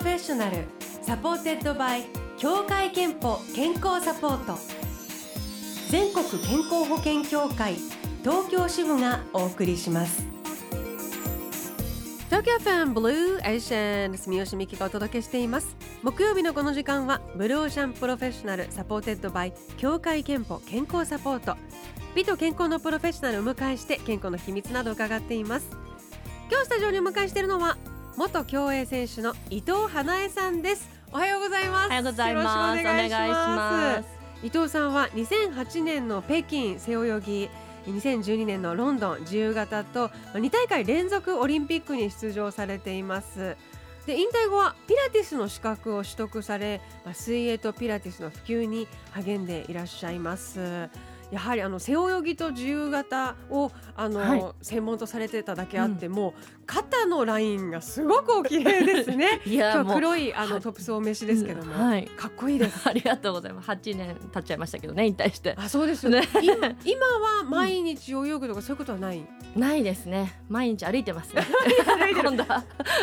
ロフェッショナル。 supported by 協会けんぽ健康サポート。全国健康保険協会東京支部がお送りします。東京 FMブルーオーシャン住吉美紀がお届けしています。木曜日のこの時間はブルーオーシャンプロフェッショナル supported by 協会けんぽ健康サポート。美と健康のプロフェッショナルを迎えして健康の秘密などを伺っています。今日スタジオにお迎えしているのは元競泳選手の伊藤花江さんです。おはようございます。おはようございます。お願いしまます。伊藤さんは2008年の北京背泳ぎ2012年のロンドン自由形と2大会連続オリンピックに出場されています。で引退後はピラティスの資格を取得されまあ水泳とピラティスの普及に励んでいらっしゃいますやはりあの背泳ぎと自由形をあの、はい。専門とされてただけあっても、肩のラインがすごくお綺麗ですね。いや黒いあのはいトップスお召しですけども、はい。かっこいいです。ありがとうございます。8年経っちゃいましたけどね引退して。あそうですよね。ね今今は毎日泳ぐとかそういうことはない、ないですね。毎日歩いてますね。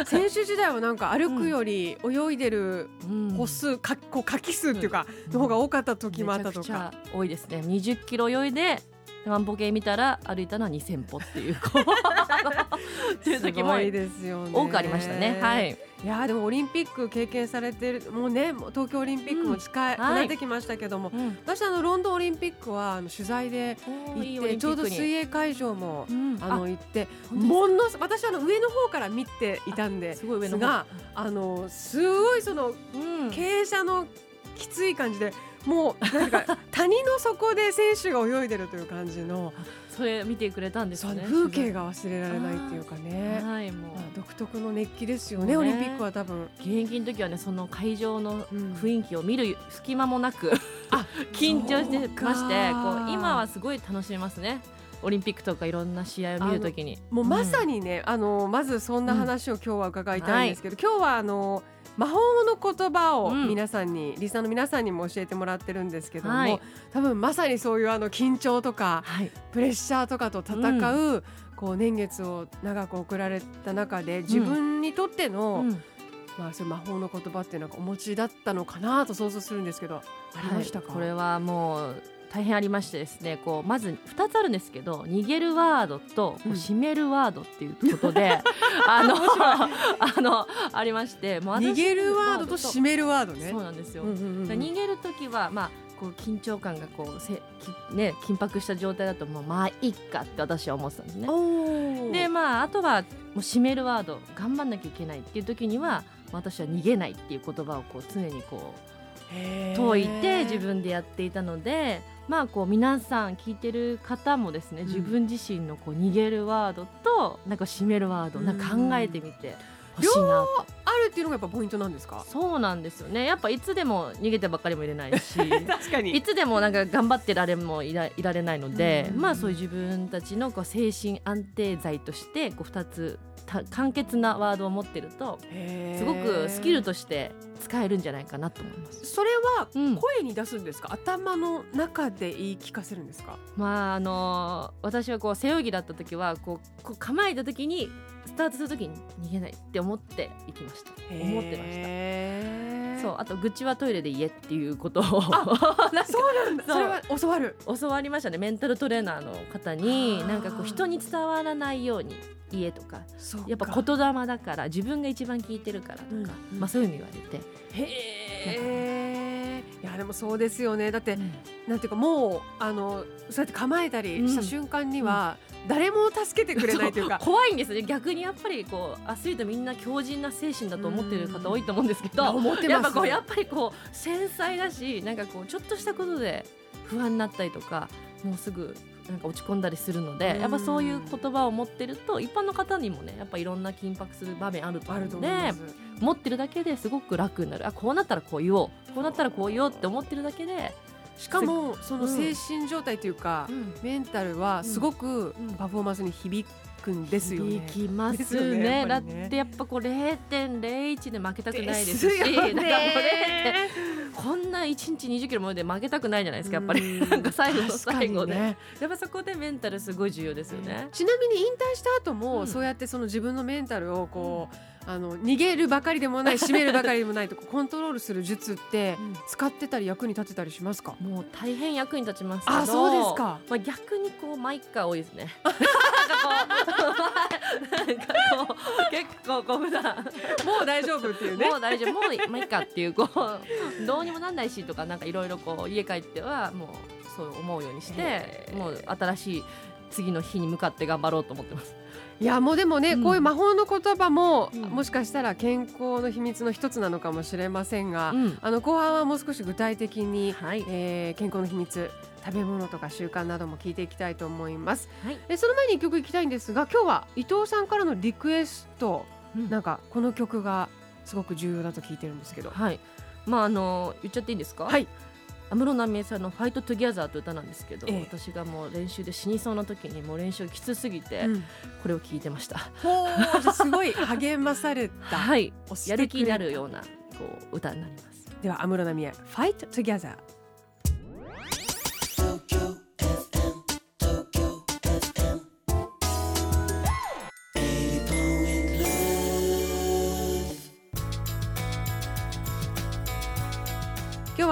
選手時代はなんか歩くより泳いでるうん。歩数かこう書き数っていうかの方が多かった時もあったとか。多いですね。20キロ泳いで万歩計見たら歩いたのは2000歩っていうっていう時もすごいですよ多くありましたねはいいやでもオリンピック経験されてるもうね東京オリンピックも近い、うんはい離れてきましたけども、うん私あのロンドンオリンピックはあの取材でおーいい行ってちょうど水泳会場もうんあの行ってものす私はあの上の方から見ていたんですごい上のがあのすごいそのうん傾斜のきつい感じでもうなんか谷の底で選手が泳いでるという感じのそれ見てくれたんですね風景が忘れられないっていうかね。はいもう。まあ、独特の熱気ですよねね。オリンピックは多分。現役の時はねその会場のうん。雰囲気を見る隙間もなく、あ 緊張してましてこう今はすごい楽しめますね。オリンピックとかいろんな試合を見るときにもうまさにね、あのまずそんな話を今日は伺いたいんですけど、今日はあの魔法の言葉をうん。皆さんに、リスナーの皆さんにも教えてもらってるんですけども、はい。多分まさにそういうあの緊張とかはい。プレッシャーとかと戦う、こう年月を長く送られた中で自分にとっての、うん。まあそう魔法の言葉っていうのがお持ちだったのかなと想像するんですけどありましたか、はい。これはもう大変ありましてですねこうまず2つあるんですけど逃げるワードと締めるワードっていうことで、あのあのありましてもう私逃げるワードと締めるワードね。そう。なんですよ、うんうんうん逃げる時はまあこう緊張感がこうせきね緊迫した状態だともうまあいっかって私は思ってたんですね。でまああとはもう締めるワード頑張んなきゃいけないっていう時には私は逃げないっていう言葉をこう常にこう解いて自分でやっていたのでまあこう皆さん聞いてる方もですね、うん。自分自身のこう逃げるワードとなんか締めるワードなんか考えてみてほしいなと。あるっていうのがやっぱポイントなんですか？そうなんですよね。やっぱいつでも逃げてばっかりもいれないし確かいつでもなんか頑張ってられもいらいられないので、うん。まあそういう自分たちのこう精神安定剤としてこう2つた簡潔なワードを持ってるとすごくスキルとして使えるんじゃないかなと思います。それはうん。声に出すんですか、頭の中で言い聞かせるんですか？まああの私はこう背泳ぎだった時はこうこう構えた時にスタートする時に逃げないって思っていきました思ってましたそうあと愚痴はトイレで言えっていうことを。そうなんだ。それは教わる。教わりましたね。メンタルトレーナーの方になんかこう人に伝わらないように言えとか。そうか。やっぱ言霊だから自分が一番聞いてるからとか、うんうん。まあそういうふうに言われて、へえいやでもそうですよね。だって、なんていうかもうあのそうやって構えたりした瞬間には、誰も助けてくれないというか。怖いんですね。逆にやっぱりこうアスリートみんな強靭な精神だと思ってる方多いと思うんですけどやっぱこうやっぱりこう繊細だしなんかこうちょっとしたことで不安になったりとかもうすぐなんか落ち込んだりするので、うん。やっぱそういう言葉を持ってると一般の方にもねやっぱいろんな緊迫する場面あるとあ思うので持ってるだけですごく楽になる。あこうなったらこう言おう。こうなったらこう言おうって思ってるだけで、しかもその精神状態というか、メンタルはすごくうん。パフォーマンスに響くんですよね。響きますねすねねやっだってやっぱこう0.01で負けたくないですしですよねこれこんな1日20キロもで負けたくないじゃないですかやっぱりなんか最後の最後で、ねやっぱそこでメンタルすごい重要ですよね。ちなみに引退した後も、うんそうやってその自分のメンタルをこう、あの逃げるばかりでもない締めるばかりでもないとコントロールする術って 使ってたり役に立てたりしますか、もう大変役に立ちますあそうですか、まあ、逆にこうマイカ多いですね。なんかこう結構こう普段もう大丈夫っていうね。もう大丈夫。もうマイカっていうこうどうにもなんないしとかなんかいろいろこう家帰ってはもうそう思うようにしてもう新しい次の日に向かって頑張ろうと思ってます。いやもうでもね、うん、こういう魔法の言葉も、うん、もしかしたら健康の秘密の一つなのかもしれませんが、うん、あの後半はもう少し具体的に、はい、えー、健康の秘密食べ物とか習慣なども聞いていきたいと思います、はい、えその前に一曲いきたいんですが今日は伊藤さんからのリクエスト、なんかこの曲がすごく重要だと聞いてるんですけど。はい。まああの言っちゃっていいんですか？はい安室奈美恵さんの「 Fight Together という歌なんですけど、ええ、私がもう練習で死にそうな時にもう練習きつすぎて、うん、これを聞いてました。ほうすごい励まされたはい。やる気になるようなこう歌になります。では安室奈美恵「 Fight Together」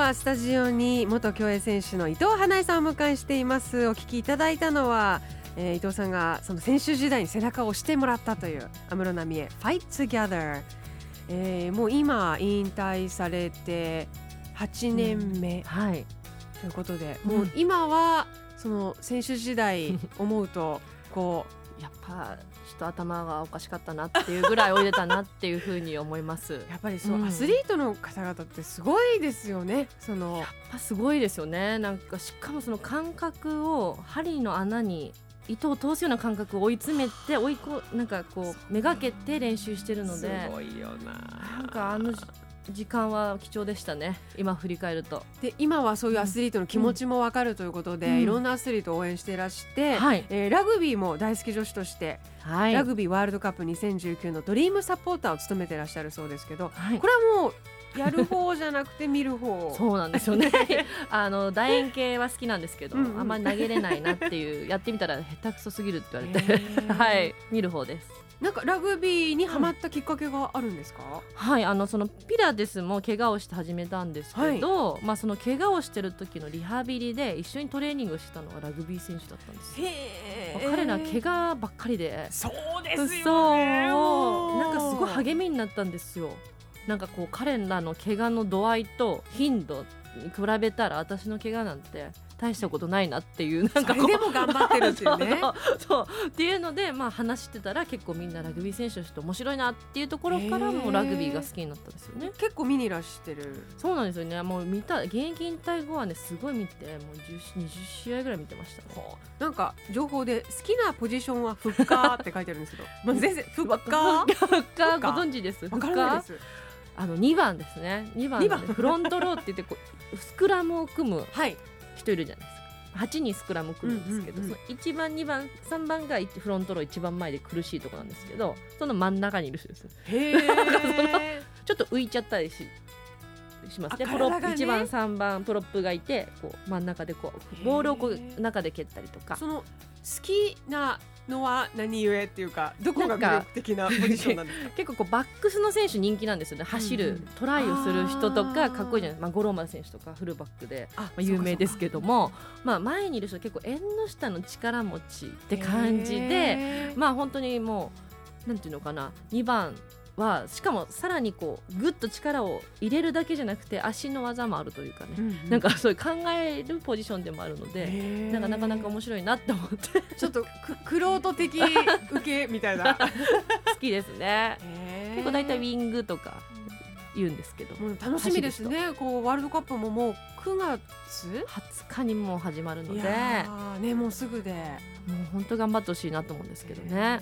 はスタジオに元競泳選手の伊藤華英さんをお迎えしています。お聞きいただいたのは、えー、伊藤さんがその選手時代に背中を押してもらったという安室奈美恵 Fight Together、えー、もう今引退されて8年目、うん、はい。ということで、もう今はその選手時代思うとこうやっぱちょっと頭がおかしかったなっていうぐらい泳いでたなっていうふうに思います。やっぱりそう、うん、アスリートの方々ってすごいですよね。そのやっぱすごいですよね。なんかしかもその感覚を針の穴に糸を通すような感覚を追い詰めて追いこなんかこうめがけて練習してるので。すごいよな。なんかあの時間は貴重でしたね。今振り返ると。で今はそういうアスリートの気持ちも分かるということで、うん、いろんなアスリートを応援していらして、はい、えー、ラグビーも大好き女子として、はい、ラグビーワールドカップ2019のドリームサポーターを務めていらっしゃるそうですけど、はい、これはもうやる方じゃなくて見る方。そうなんですよね。あの楕円形は好きなんですけど、うんうん、あんまり投げれないなっていうやってみたら下手くそすぎるって言われて。はい。見る方ですなんかラグビーにハマったきっかけがあるんですか、うん、はいあのそのピラティスも怪我をして始めたんですけど、はい、まあその怪我をしてる時のリハビリで一緒にトレーニングしてたのがラグビー選手だったんですへ彼ら怪我ばっかりで。そうですよね。なんかすごい励みになったんですよ。なんかこう彼らの怪我の度合いと頻度に比べたら私の怪我なんて大したことないなっていう なんかこう。でも頑張ってるっていうね。そうっていうのでまあ話してたら結構みんなラグビー選手として面白いなっていうところからもラグビーが好きになったんですよね。結構見にいらしてる。そうなんですよね。もう見た現役引退後はねすごい見てもう20試合ぐらい見てましたね。なんか情報で好きなポジションはフッカーって書いてあるんですけど。ま あ全然フッカー？フッカー？ご存知です？フッカー？あの2番ですね。2番でフロントローって言ってこうスクラムを組む人いるじゃないですか、8人スクラム組むんですけど、うんうんうん、その1番2番3番がフロントロー一番前で苦しいところなんですけどその真ん中にいる人です。へ ちょっと浮いちゃったりしします。ねプロップ1番3番プロップがいてこう真ん中でこうボールをこう中で蹴ったりとか。その好きなのは何故っていうかどこが魅力的なポジションなんですか？結構こうバックスの選手人気なんですよね。走る、うん、トライをする人とかかっこいいじゃない。まあ、五郎丸選手とかフルバックでまあ、有名ですけども、まあ、前にいる人結構縁の下の力持ちって感じでまあ本当にもうなんていうのかな。2番はしかもさらにこうぐっと力を入れるだけじゃなくて足の技もあるというかね、うんうん、なんかそういう考えるポジションでもあるのでなんかなかなか面白いなって思って。ちょっとくろうと的受けみたいな。好きですね。結構大体ウィングとか言うんですけど、もう楽しみですね。こうワールドカップももう9月。20日にもう始まるので。ねもうすぐで。もう本当頑張ってほしいなと思うんですけどね。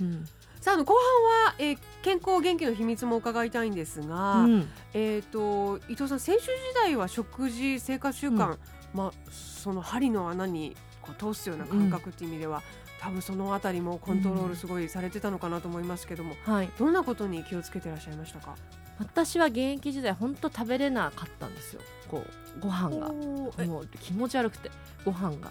うんさあ後半は、えー、健康元気の秘密も伺いたいんですが、うん、えっ、と伊藤さん選手時代は食事生活習慣、うん、まあその針の穴にこう通すような感覚っていう意味では、うん、多分そのあたりもコントロールすごいされてたのかなと思いますけども、はい、どんなことに気をつけてらっしゃいましたか？私は現役時代本当食べれなかったんですよ。こうご飯が。もう気持ち悪くてご飯が。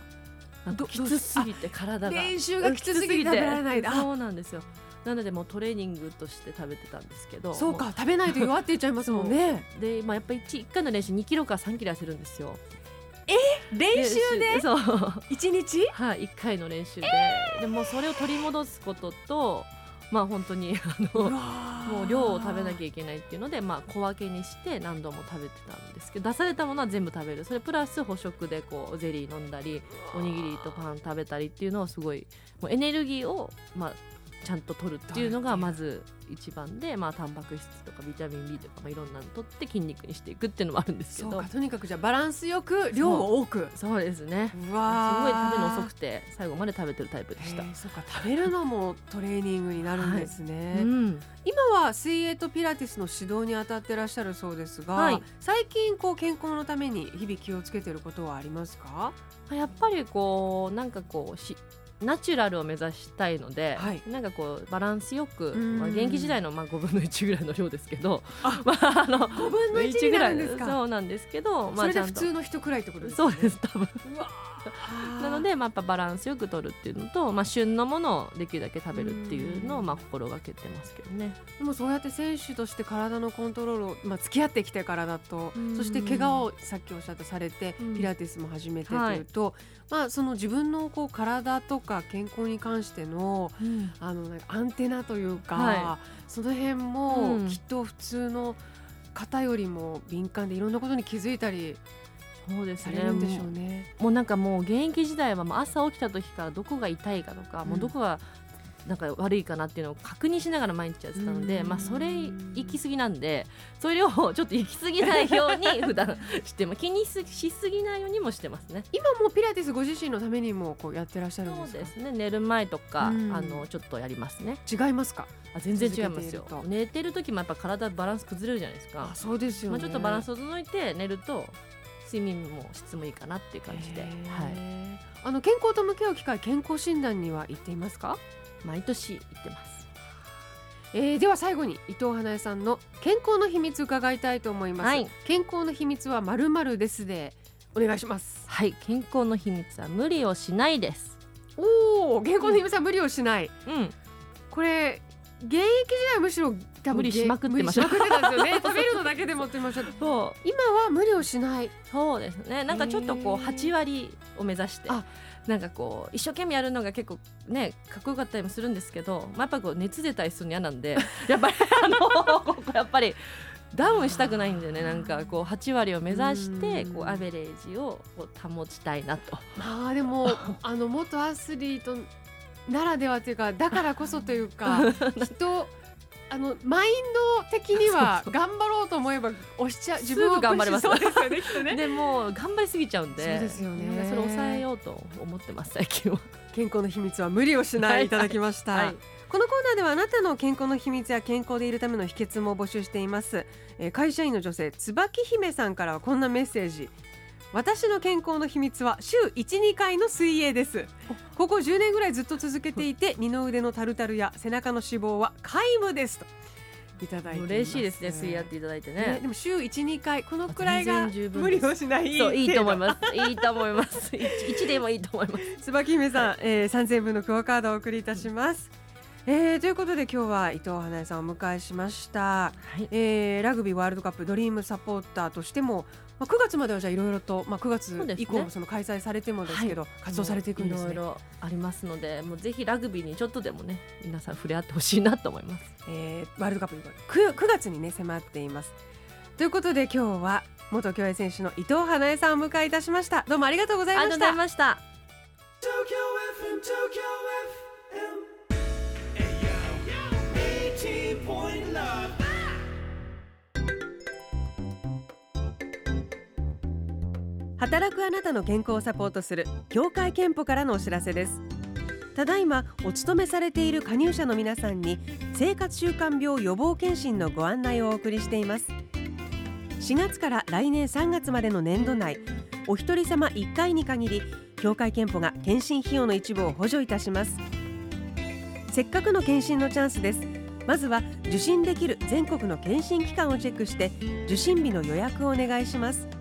きつすぎて体が。練習がきつすぎて食べられない。そうなんですよなのでもうトレーニングとして食べてたんですけど。そうか食べないと弱っていっちゃいますもんね。で、まあ、やっぱり 1, 1回の練習2キロから3キロ痩せるんですよ。練習で？そう。一日？はい1回の練習で、でもそれを取り戻すこととまあ本当にあのもう量を食べなきゃいけないっていうので、まあ、小分けにして何度も食べてたんですけど出されたものは全部食べる。それプラス補食でこうゼリー飲んだりおにぎりとパン食べたりっていうのをすごいもうエネルギーを、まあ、ちゃんと取るっていうのがまず一番で、まあ、タンパク質とかビタミン B とか、まあ、いろんなの取って筋肉にしていくっていうのもあるんですけど。とにかくじゃバランスよく量を多く。そうですね。うわすごい食べるの遅くて最後まで食べてるタイプでした。そうか食べるのもトレーニングになるんですね、はい。うん、今は水泳とピラティスの指導に当たってらっしゃるそうですが、はい、最近こう健康のために日々気をつけてることはありますか？やっぱりこうなんかこうしナチュラルを目指したいので、はい、なんかこうバランスよく、まあ、現役時代のまあ5分の1ぐらいの量ですけどあ、まあ、あの5分の1ぐらい。そうなんですけど、まあ、それで普通の人くらいってことですね。そうです多分なので、まあ、やっぱバランスよく取るっていうのと、まあ、旬のものをできるだけ食べるっていうのをまあ心がけてますけどね。でもそうやって選手として体のコントロールを、まあ、付き合ってきてからだとそして怪我をさっきおっしゃったされてピラティスも始めてというと、はい、まあ、その自分のこう体とか健康に関しての,、あのアンテナというか、はい、その辺もきっと普通の方よりも敏感でいろんなことに気づいたりそうですね。もうなんかもう現役時代はもう朝起きた時からどこが痛いかとか、うん、もうどこがなんか悪いかなっていうのを確認しながら毎日やってたので、まあ、それ行き過ぎなんでそれをちょっと行き過ぎないように普段 しても気にしすぎないようにもしてますね。今もピラティスご自身のためにもこうやってらっしゃるんですそうですね。寝る前とか、あのちょっとやりますね。違いますか？あ全然違いますよ。寝てる時もやっぱ体バランス崩れるじゃないですか。あそうですよ、ね、まあ、ちょっとバランスを整えて寝ると睡眠も質もいいかなっていう感じで、はい、あの健康と向き合う機会健康診断には行っていますか？毎年行ってます。えー、では最後に伊藤花江さんの健康の秘密伺いたいと思います、はい、健康の秘密はまるまるですでお願いします。はい。健康の秘密は無理をしないです。おお健康の秘密は無理をしない、うん、これ現役時代はむしろ無理しまくってました。食べるのだけでもってました。そう今は無理をしない。そうですね。なんかちょっとこう八割を目指して。なんかこう一生懸命やるのが結構ねかっこよかったりもするんですけど、まあ、やっぱこう熱出たりするの嫌なんで やっぱりあのやっぱりダウンしたくないんでねなんかこう8割を目指してこうアベレージを保ちたいなと。まあでも あの元アスリートならではというかだからこそというか 人あのマインド的には 頑張ろうと思えば押しちゃ自分を頑張れます。そうですよねきっとね。でも頑張りすぎちゃうんでそうですよね。それを抑えようと思ってます最近は。健康の秘密は無理をしないいただきました、はいはい、このコーナーではあなたの健康の秘密や健康でいるための秘訣も募集しています、えー、会社員の女性椿姫さんからはこんなメッセージ私の健康の秘密は週12回の水泳です。ここ10年ぐらいずっと続けていて二の腕のタルタルや背中の脂肪は皆無ですと。いただいて嬉しいですね水泳やっていただいてね、ね、でも週12回このくらいが無理をしないそういいと思います。いいと思います。1, でもいいと思います。椿姫さん、はい、えー、3000分のクオカードをお送りいたします、えー、ということで今日は伊藤花江さんをお迎えしました、はい、えー、ラグビーワールドカップドリームサポーターとしてもまあ、9月まではじゃあいろいろと、まあ、9月以降もその開催されてもですけど、はい、活動されていくんですね。いろいろありますのでもうぜひラグビーにちょっとでもね皆さん触れ合ってほしいなと思います。えー、ワールドカップ 9, 9月にね迫っています。ということで今日は元競泳選手の伊藤花江さんをお迎えいたしました。どうもありがとうございました働くあなたの健康をサポートする協会憲法からのお知らせです。ただいまお勤めされている加入者の皆さんに生活習慣病予防検診のご案内をお送りしています。4月から来年3月までの年度内お一人様1回に限り協会憲法が検診費用の一部を補助いたします。せっかくの検診のチャンスです。まずは受診できる全国の検診機関をチェックして受診日の予約をお願いします。